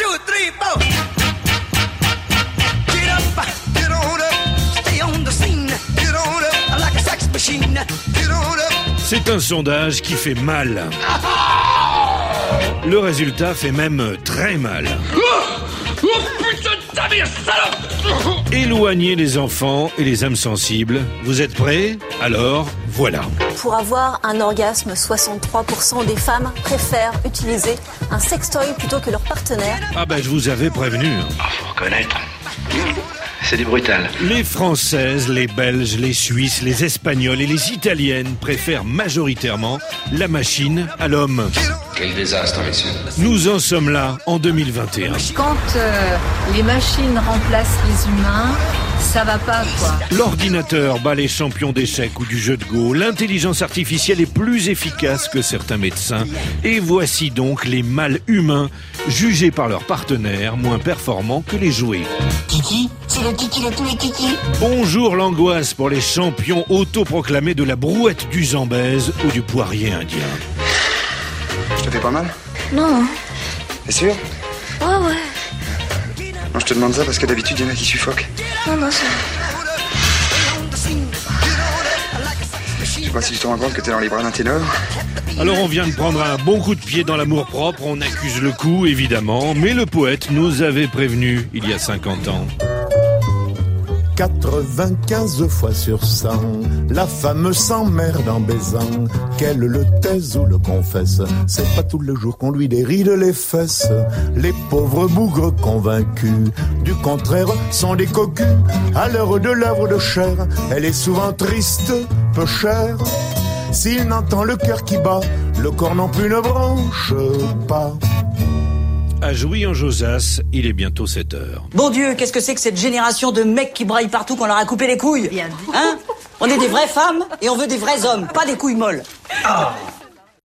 two, three, four. Get up, get on up, stay on the scene. Get on up, like a sex machine. Get on up. C'est un sondage qui fait mal. Le résultat fait même très mal. Éloignez les enfants et les âmes sensibles. Vous êtes prêts? Alors, voilà. Pour avoir un orgasme, 63% des femmes préfèrent utiliser un sextoy plutôt que leur partenaire. Ah ben, je vous avais prévenu. Ah, faut reconnaître. C'est du brutal. Les Françaises, les Belges, les Suisses, les Espagnols et les Italiennes préfèrent majoritairement la machine à l'homme. Quel désastre, messieurs. Nous en sommes là en 2021. Quand euh, les machines remplacent les humains, ça va pas quoi. L'ordinateur bat les champions d'échecs ou du jeu de Go. L'intelligence artificielle est plus efficace que certains médecins. Et voici donc les mâles humains jugés par leurs partenaires moins performants que les jouets. Kiki, c'est le kiki de tous les kikis. Bonjour l'angoisse pour les champions autoproclamés de la brouette du Zambèze ou du poirier indien. Je te fais pas mal Non, T'es sûr ouais, ouais, Non, je te demande ça parce que d'habitude, il y en a qui suffoquent. non, non, ça... Je sais pas si tu te rends compte que t'es dans les bras d'un ténor. Alors on vient de prendre un bon coup de pied dans l'amour propre, on accuse le coup évidemment, mais le poète nous avait prévenu il y a 50 ans. 95 fois sur 100, la femme s'emmerde en baisant, qu'elle le taise ou le confesse. C'est pas tous les jours qu'on lui déride les fesses. Les pauvres bougres convaincus, du contraire, sont des cocus. À l'heure de l'œuvre de chair, elle est souvent triste, peu chère. S'il n'entend le cœur qui bat, le corps non plus ne branche pas. À Jouy en Josas, il est bientôt 7 heures. Bon Dieu, qu'est-ce que c'est que cette génération de mecs qui braillent partout qu'on leur a coupé les couilles Hein On est des vraies femmes et on veut des vrais hommes, pas des couilles molles.